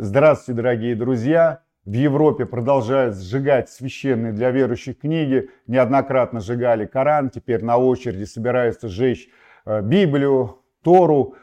Здравствуйте, дорогие друзья! В Европе продолжают сжигать священные для верующих книги. Неоднократно сжигали Коран, теперь на очереди собираются сжечь э, Библию, Тору.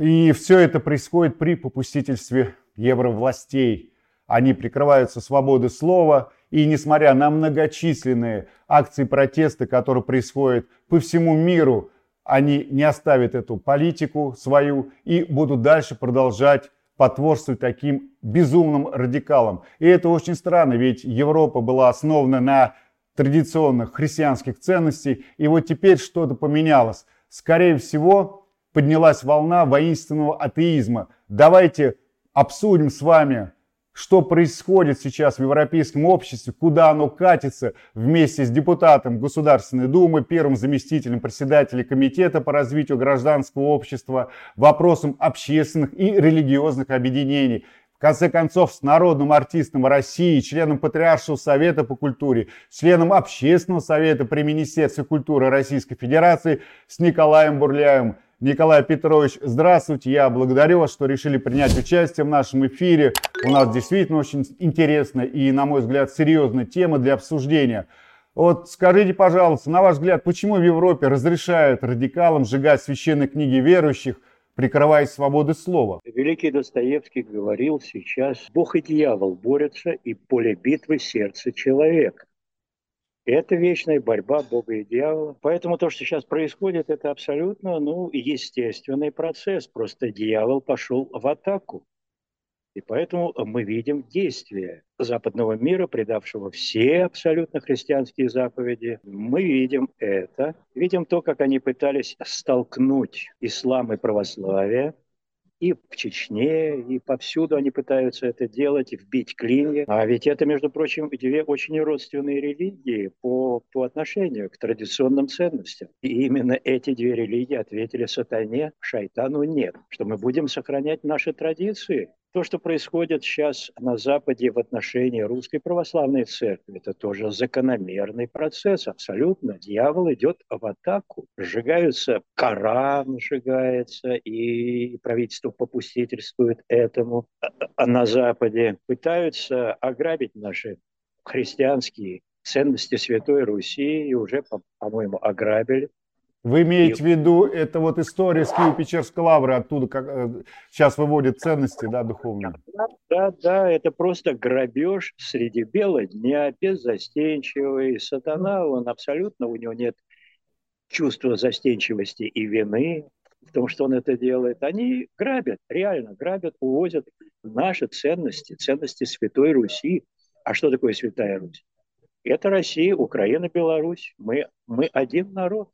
И все это происходит при попустительстве евровластей. Они прикрываются свободой слова, и несмотря на многочисленные акции протеста, которые происходят по всему миру, они не оставят эту политику свою и будут дальше продолжать потворствовать таким безумным радикалам. И это очень странно, ведь Европа была основана на традиционных христианских ценностей, и вот теперь что-то поменялось. Скорее всего, поднялась волна воинственного атеизма. Давайте обсудим с вами что происходит сейчас в европейском обществе, куда оно катится вместе с депутатом Государственной Думы, первым заместителем председателя Комитета по развитию гражданского общества, вопросом общественных и религиозных объединений. В конце концов, с народным артистом России, членом Патриаршего совета по культуре, членом Общественного совета при Министерстве культуры Российской Федерации с Николаем Бурляевым. Николай Петрович, здравствуйте. Я благодарю вас, что решили принять участие в нашем эфире. У нас действительно очень интересная и, на мой взгляд, серьезная тема для обсуждения. Вот скажите, пожалуйста, на ваш взгляд, почему в Европе разрешают радикалам сжигать священные книги верующих, прикрываясь свободой слова? Великий Достоевский говорил сейчас, Бог и дьявол борются, и поле битвы сердце человека. Это вечная борьба Бога и дьявола. Поэтому то, что сейчас происходит, это абсолютно ну, естественный процесс. Просто дьявол пошел в атаку. И поэтому мы видим действия западного мира, предавшего все абсолютно христианские заповеди. Мы видим это. Видим то, как они пытались столкнуть ислам и православие – и в Чечне, и повсюду они пытаются это делать, вбить клинья. А ведь это, между прочим, две очень родственные религии по, по отношению к традиционным ценностям. И именно эти две религии ответили сатане, шайтану нет, что мы будем сохранять наши традиции, то, что происходит сейчас на Западе в отношении Русской Православной Церкви, это тоже закономерный процесс, абсолютно. Дьявол идет в атаку. Сжигаются, Коран сжигается, и правительство попустительствует этому. А на Западе пытаются ограбить наши христианские ценности Святой Руси, и уже, по-моему, ограбили. Вы имеете в виду, это вот история с Киево-Печерской лавры, оттуда как, э, сейчас выводят ценности, да, духовные? Да, да, да, это просто грабеж среди бела дня, беззастенчивый. Сатана, он абсолютно, у него нет чувства застенчивости и вины в том, что он это делает. Они грабят, реально грабят, увозят наши ценности, ценности Святой Руси. А что такое Святая Русь? Это Россия, Украина, Беларусь. Мы, мы один народ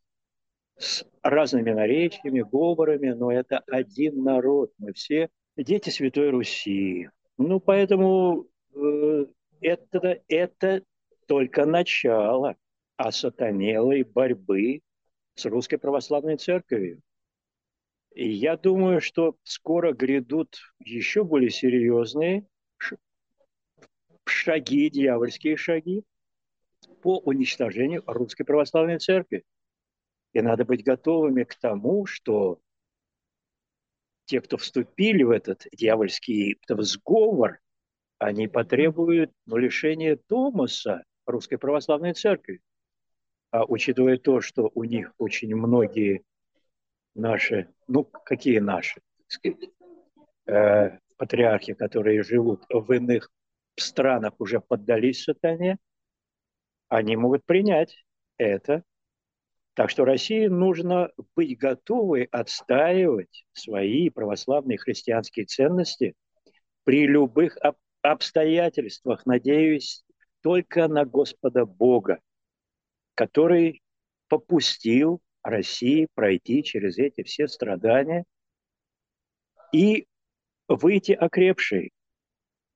с разными наречиями, говорами, но это один народ. Мы все дети Святой Руси. Ну, поэтому э, это, это только начало осатанелой борьбы с Русской Православной Церковью. И я думаю, что скоро грядут еще более серьезные шаги, дьявольские шаги по уничтожению Русской Православной Церкви. И надо быть готовыми к тому, что те, кто вступили в этот дьявольский сговор, они потребуют ну, лишения Томаса Русской Православной Церкви. А учитывая то, что у них очень многие наши, ну, какие наши, сказать, э, патриархи, которые живут в иных странах, уже поддались сатане, они могут принять это так что России нужно быть готовой отстаивать свои православные христианские ценности при любых обстоятельствах, надеюсь только на Господа Бога, который попустил России пройти через эти все страдания и выйти окрепшей.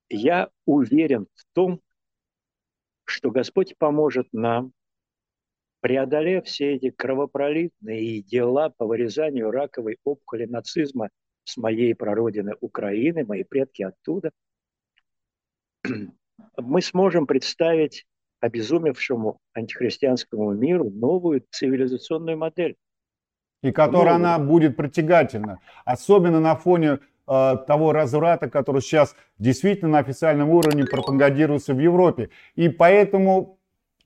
Я уверен в том, что Господь поможет нам преодолев все эти кровопролитные дела по вырезанию раковой опухоли нацизма с моей прародины Украины, мои предки оттуда, мы сможем представить обезумевшему антихристианскому миру новую цивилизационную модель. И которая она будет притягательна. Особенно на фоне э, того разврата, который сейчас действительно на официальном уровне пропагандируется в Европе. И поэтому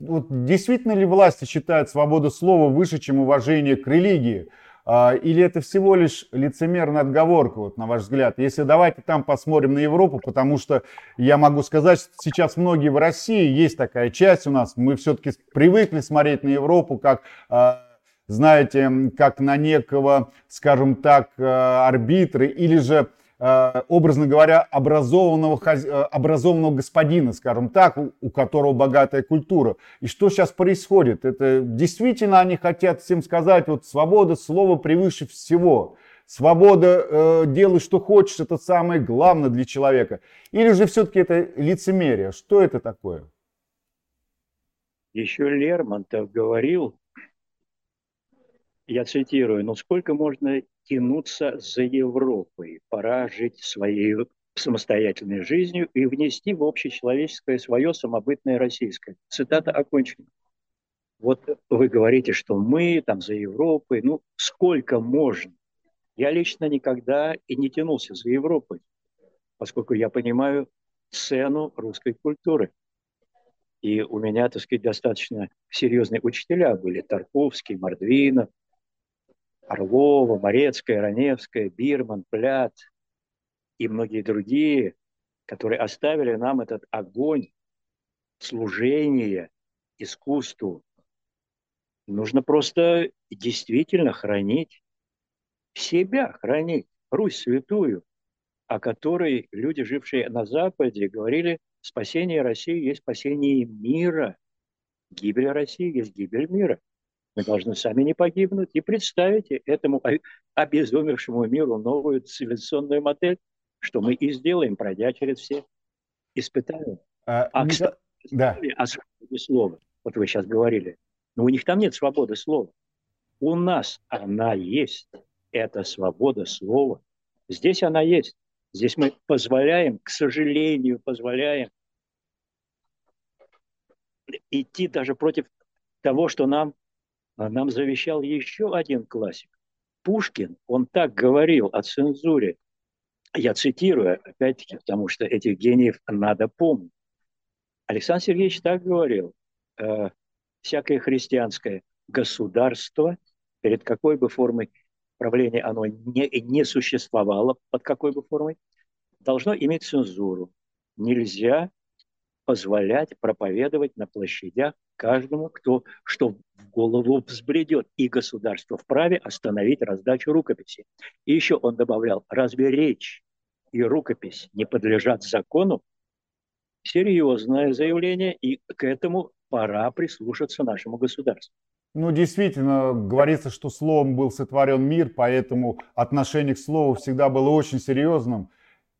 вот, действительно ли власти считают свободу слова выше, чем уважение к религии? А, или это всего лишь лицемерная отговорка, вот, на ваш взгляд? Если давайте там посмотрим на Европу, потому что я могу сказать, что сейчас многие в России, есть такая часть у нас, мы все-таки привыкли смотреть на Европу как а, знаете, как на некого, скажем так, а, арбитра или же образно говоря, образованного, э, образованного господина, скажем так, у которого богатая культура. И что сейчас происходит? Это действительно они хотят всем сказать, вот свобода слова превыше всего. Свобода э, делай, что хочешь, это самое главное для человека. Или же все-таки это лицемерие? Что это такое? Еще Лермонтов говорил, я цитирую, ну сколько можно тянуться за Европой, пора жить своей самостоятельной жизнью и внести в общечеловеческое свое самобытное российское. Цитата окончена. Вот вы говорите, что мы там за Европой, ну сколько можно? Я лично никогда и не тянулся за Европой, поскольку я понимаю цену русской культуры. И у меня, так сказать, достаточно серьезные учителя были. Тарковский, Мордвинов, Орлова, Морецкая, Раневская, Бирман, Плят и многие другие, которые оставили нам этот огонь служения искусству. Нужно просто действительно хранить себя, хранить Русь святую, о которой люди, жившие на Западе, говорили, спасение России есть спасение мира, гибель России есть гибель мира. Мы должны сами не погибнуть. И представите этому обезумевшему миру новую цивилизационную модель, что мы и сделаем, пройдя через все испытания. А, а кстати, да. о свободе слова. Вот вы сейчас говорили. Но у них там нет свободы слова. У нас она есть. Это свобода слова. Здесь она есть. Здесь мы позволяем, к сожалению, позволяем идти даже против того, что нам нам завещал еще один классик. Пушкин, он так говорил о цензуре. Я цитирую, опять-таки, потому что этих гениев надо помнить. Александр Сергеевич так говорил. Э, всякое христианское государство, перед какой бы формой правления оно не, не существовало, под какой бы формой, должно иметь цензуру. Нельзя позволять проповедовать на площадях каждому, кто что в голову взбредет. И государство вправе остановить раздачу рукописи. И еще он добавлял, разве речь и рукопись не подлежат закону? Серьезное заявление, и к этому пора прислушаться нашему государству. Ну, действительно, говорится, что словом был сотворен мир, поэтому отношение к слову всегда было очень серьезным.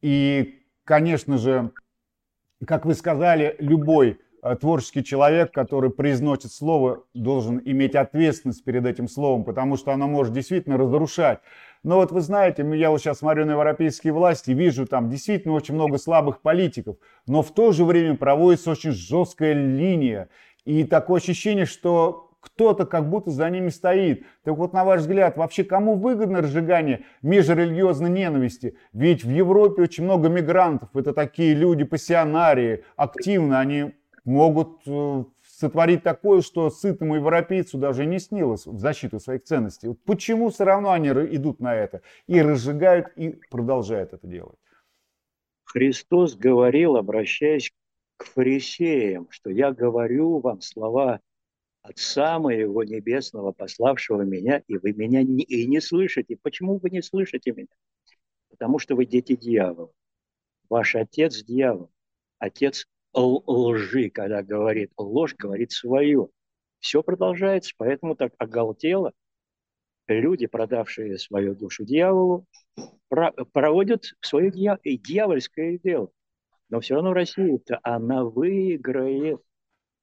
И, конечно же, как вы сказали, любой творческий человек, который произносит слово, должен иметь ответственность перед этим словом, потому что оно может действительно разрушать. Но вот вы знаете, я вот сейчас смотрю на европейские власти, вижу там действительно очень много слабых политиков, но в то же время проводится очень жесткая линия. И такое ощущение, что кто-то как будто за ними стоит. Так вот, на ваш взгляд, вообще кому выгодно разжигание межрелигиозной ненависти? Ведь в Европе очень много мигрантов, это такие люди пассионарии, активно, они могут э, сотворить такое, что сытому европейцу даже не снилось в защиту своих ценностей. Вот почему все равно они идут на это и разжигают, и продолжают это делать? Христос говорил, обращаясь к фарисеям, что я говорю вам слова Отца моего Небесного, пославшего меня, и вы меня не, и не слышите. Почему вы не слышите меня? Потому что вы дети дьявола. Ваш отец дьявол, отец лжи, когда говорит ложь, говорит свое. Все продолжается, поэтому так оголтело. Люди, продавшие свою душу дьяволу, проводят свое дьявольское дело. Но все равно Россия-то, она выиграет.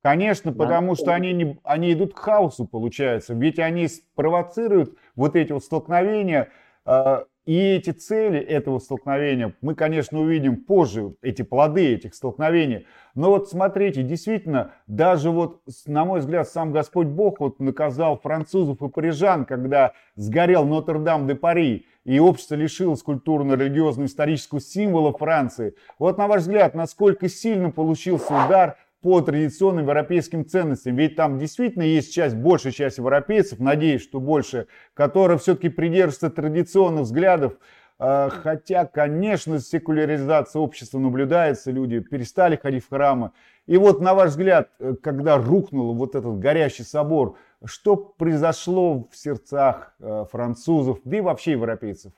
Конечно, потому что они, не, они идут к хаосу, получается. Ведь они провоцируют вот эти вот столкновения, э, И эти цели этого столкновения, мы, конечно, увидим позже, эти плоды этих столкновений. Но вот смотрите, действительно, даже вот, на мой взгляд, сам Господь Бог вот наказал французов и парижан, когда сгорел Нотр-Дам-де-Пари, и общество лишилось культурно-религиозно-исторического символа Франции. Вот, на ваш взгляд, насколько сильно получился удар по традиционным европейским ценностям. Ведь там действительно есть часть, большая часть европейцев, надеюсь, что больше, которые все-таки придерживаются традиционных взглядов, а, Хотя, конечно, секуляризация общества наблюдается, люди перестали ходить в храмы. И вот, на ваш взгляд, э, когда рухнул вот этот горящий собор, что произошло в сердцах э, французов, да и вообще европейцев?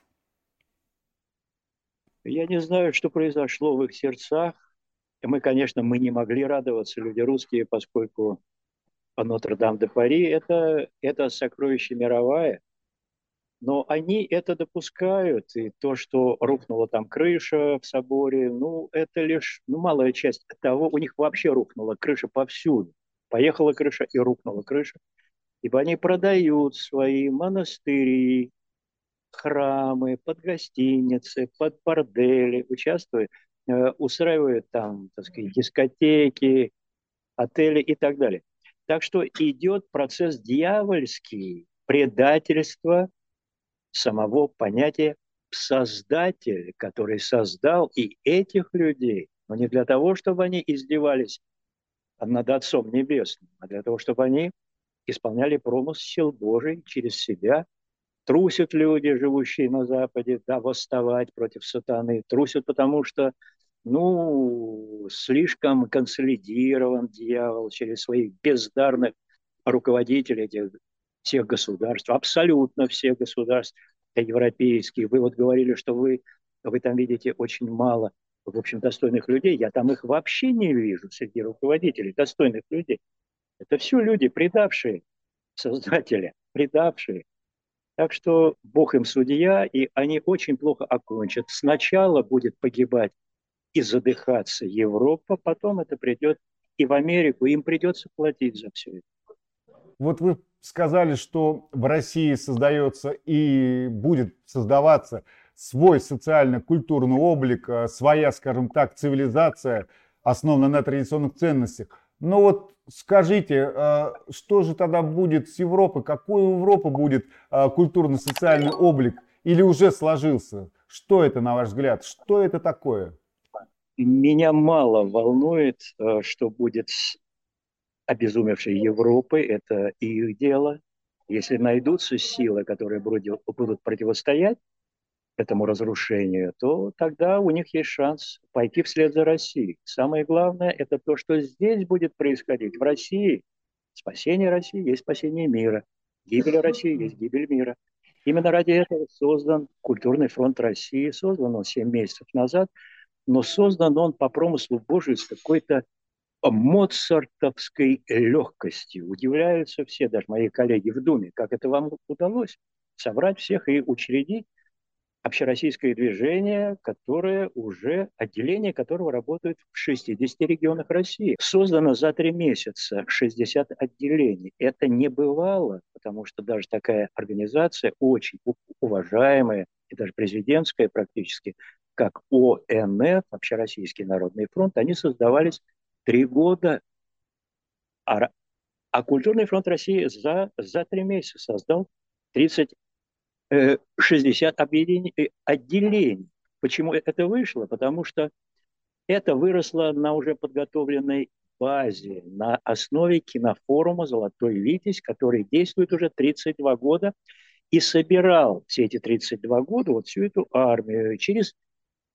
Я не знаю, что произошло в их сердцах. Мы, конечно, мы не могли радоваться, люди русские, поскольку Нотр-Дам-де-Пари это, это сокровище мировое. Но они это допускают, и то, что рухнула там крыша в соборе, ну, это лишь ну, малая часть того. У них вообще рухнула крыша повсюду. Поехала крыша и рухнула крыша. Ибо они продают свои монастыри, храмы, под гостиницы, под бордели, участвуют устраивают там, так сказать, дискотеки, отели и так далее. Так что идет процесс дьявольский, предательство самого понятия создатель, который создал и этих людей, но не для того, чтобы они издевались над Отцом Небесным, а для того, чтобы они исполняли промысел Божий через себя Трусят люди, живущие на Западе, да, восставать против сатаны. Трусят, потому что, ну, слишком консолидирован дьявол через своих бездарных руководителей этих всех государств, абсолютно всех государств европейских. Вы вот говорили, что вы, вы там видите очень мало, в общем, достойных людей. Я там их вообще не вижу среди руководителей, достойных людей. Это все люди, предавшие Создателя, предавшие. Так что Бог им судья, и они очень плохо окончат. Сначала будет погибать и задыхаться Европа, потом это придет и в Америку, им придется платить за все это. Вот вы сказали, что в России создается и будет создаваться свой социально-культурный облик, э, своя, скажем так, цивилизация, основанная на традиционных ценностях. Но вот скажите, а, что же тогда будет с Европой? Какой у Европы будет а, культурно-социальный облик? Или уже сложился? Что это, на ваш взгляд? Что это такое? Меня мало волнует, а, что будет с обезумевшей Европой. Это их дело. Если найдутся силы, которые будут противостоять этому разрушению, то тогда у них есть шанс пойти вслед за Россией. Самое главное – это то, что здесь будет происходить. В России спасение России есть спасение мира. Гибель России есть гибель мира. Именно ради этого создан Культурный фронт России. Создан он 7 месяцев назад, но создан он по промыслу Божию с какой-то моцартовской легкостью. Удивляются все, даже мои коллеги в Думе, как это вам удалось собрать всех и учредить общероссийское движение, которое уже, отделение которого работает в 60 регионах России. Создано за три месяца 60 отделений. Это не бывало, потому что даже такая организация, очень уважаемая, и даже президентская практически, как ОНФ, Общероссийский народный фронт, они создавались три года, а, а Культурный фронт России за, за три месяца создал 30 60 объединений, э, отделений. Почему это вышло? Потому что это выросло на уже подготовленной базе, на основе кинофорума «Золотой Витязь», который действует уже 32 года и собирал все эти 32 года вот всю эту армию через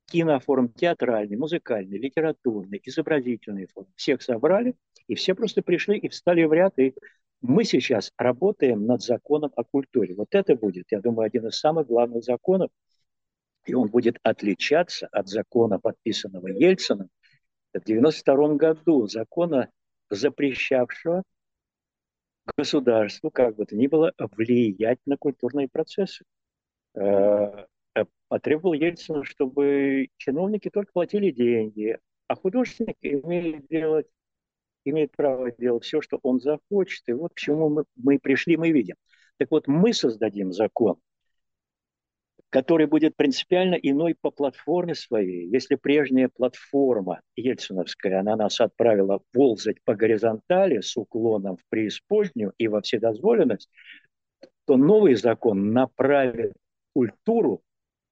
кинофорум театральный, музыкальный, литературный, изобразительный форум. Всех собрали, и все просто пришли и встали в ряд, и мы сейчас работаем над законом о культуре. Вот это будет, я думаю, один из самых главных законов, и он будет отличаться от закона, подписанного Ельцином в 1992 году, закона, запрещавшего государству, как бы то ни было, влиять на культурные процессы. Э, э, потребовал Ельцин, чтобы чиновники только платили деньги, а художник имеет делать имеет право делать все, что он захочет. И вот к чему мы, мы пришли, мы видим. Так вот, мы создадим закон, который будет принципиально иной по платформе своей. Если прежняя платформа ельциновская, она нас отправила ползать по горизонтали с уклоном в преисподнюю и во вседозволенность, то новый закон направит культуру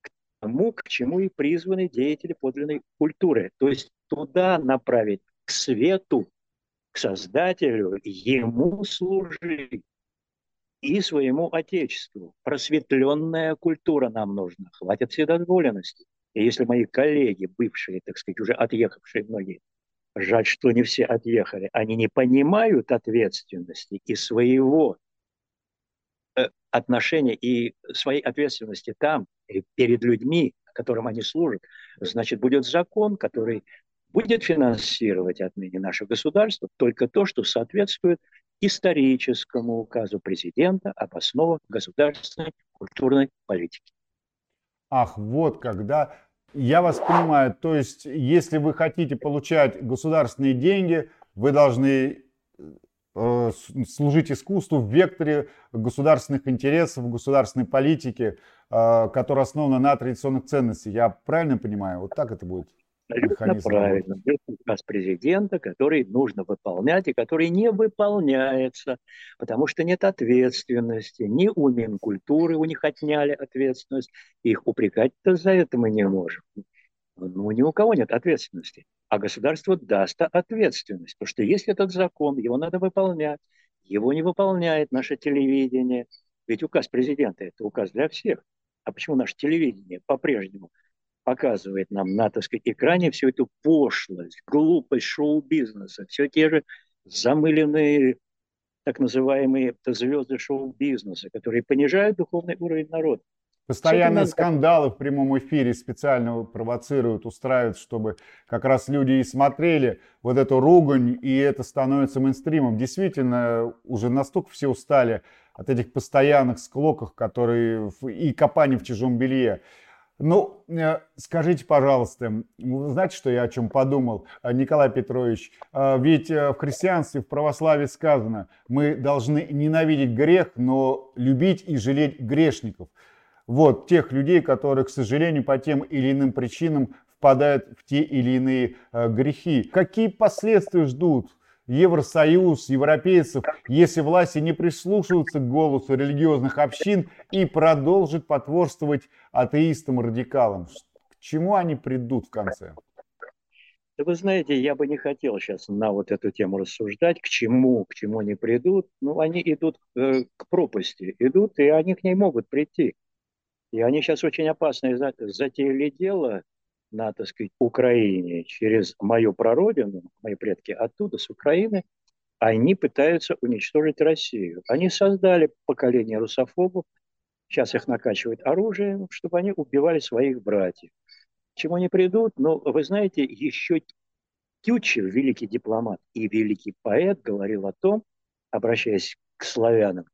к тому, к чему и призваны деятели подлинной культуры. То есть туда направить, к свету, к Создателю, ему служить и своему Отечеству. Просветленная культура нам нужна. Хватит вседозволенности. И если мои коллеги, бывшие, так сказать, уже отъехавшие многие, жаль, что не все отъехали, они не понимают ответственности и своего э, отношения и своей ответственности там, перед людьми, которым они служат, значит, будет закон, который будет финансировать отныне наше государство только то, что соответствует историческому указу президента об основах государственной культурной политики. Ах, вот когда я вас понимаю, то есть если вы хотите получать государственные деньги, вы должны э, служить искусству в векторе государственных интересов, государственной политики, э, которая основана на традиционных ценностях. Я правильно понимаю? Вот так это будет? Абсолютно правильно. Это указ президента, который нужно выполнять и который не выполняется, потому что нет ответственности. Ни у Минкультуры у них отняли ответственность. Их упрекать-то за это мы не можем. Ну, ни у кого нет ответственности. А государство даст ответственность. Потому что есть этот закон, его надо выполнять. Его не выполняет наше телевидение. Ведь указ президента – это указ для всех. А почему наше телевидение по-прежнему – показывает нам на, так сказать, экране всю эту пошлость, глупость шоу-бизнеса, все те же замыленные так называемые звезды шоу-бизнеса, которые понижают духовный уровень народа. Постоянные скандалы в прямом эфире специально провоцируют, устраивают, чтобы как раз люди и смотрели вот эту ругань, и это становится мейнстримом. Действительно, уже настолько все устали от этих постоянных склоков, которые и копаний в чужом белье. Ну, э, скажите, пожалуйста, знаете, что я о чем подумал, э, Николай Петрович? Э, ведь в христианстве, в православии сказано, мы должны ненавидеть грех, но любить и жалеть грешников. Вот, тех людей, которые, к сожалению, по тем или иным причинам впадают в те или иные грехи. Какие последствия ждут Евросоюз, европейцев, если власти не прислушиваются к голосу религиозных общин и продолжат потворствовать атеистам-радикалам? К чему они придут в конце? Да вы знаете, я бы не хотел сейчас на вот эту тему рассуждать, к чему, к чему они придут. Ну, они идут э, к пропасти, идут, и они к ней могут прийти. И они сейчас очень опасные затеяли дело, на, так сказать, Украине через мою прародину, мои предки оттуда, с Украины, они пытаются уничтожить Россию. Они создали поколение русофобов, сейчас их накачивают оружием, чтобы они убивали своих братьев. К чему они придут? Ну, вы знаете, еще Тютчев, великий дипломат и великий поэт, говорил о том, обращаясь к славянам,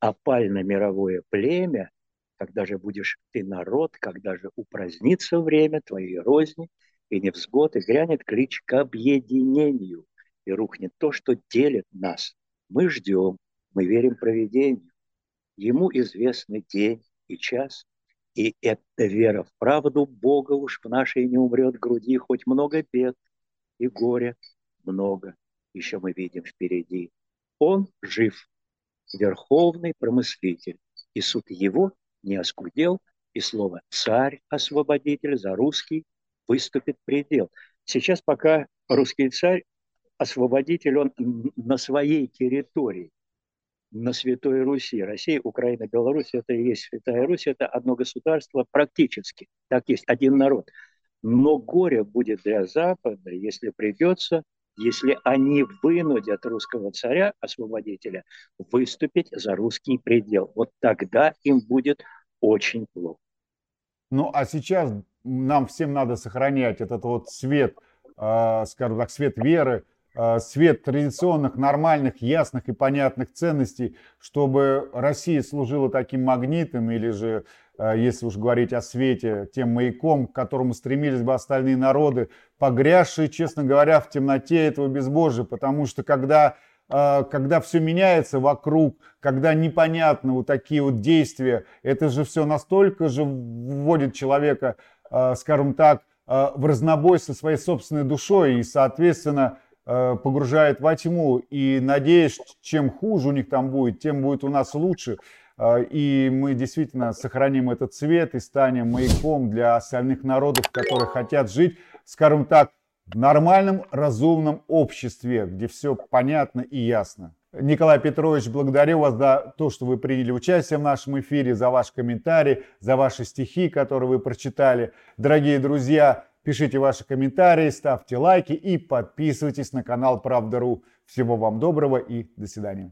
опально-мировое племя когда же будешь ты народ, когда же упразднится время твоей розни, и невзгод, и грянет клич к объединению, и рухнет то, что делит нас. Мы ждем, мы верим проведению. Ему известны день и час, и эта вера в правду Бога уж в нашей не умрет груди, хоть много бед и горя много еще мы видим впереди. Он жив, верховный промыслитель, и суд его не оскудел, и слово «царь-освободитель» за русский выступит предел. Сейчас пока русский царь, освободитель, он на своей территории, на Святой Руси. Россия, Украина, Беларусь – это и есть Святая Русь, это одно государство практически. Так есть, один народ. Но горе будет для Запада, если придется, если они вынудят русского царя, освободителя, выступить за русский предел. Вот тогда им будет очень плохо. Ну, а сейчас нам всем надо сохранять этот вот свет, э, скажем так, свет веры, свет традиционных, нормальных, ясных и понятных ценностей, чтобы Россия служила таким магнитом или же, э, если уж говорить о свете, тем маяком, к которому стремились бы остальные народы, погрязшие, честно говоря, в темноте этого безбожия. Потому что когда э, когда все меняется вокруг, когда непонятно вот такие вот действия, это же все настолько же вводит человека, э, скажем так, э, в разнобой со своей собственной душой и, соответственно, э, погружает во тьму. И надеюсь, чем хуже у них там будет, тем будет у нас лучше. Э, и мы действительно сохраним этот цвет и станем маяком для остальных народов, которые хотят жить, скажем так, в нормальном, разумном обществе, где все понятно и ясно. Николай Петрович, благодарю вас за то, что вы приняли участие в нашем эфире, за ваш комментарий, за ваши стихи, которые вы прочитали. Дорогие друзья, пишите ваши комментарии, ставьте лайки и подписывайтесь на канал Правда.ру. Всего вам доброго и до свидания.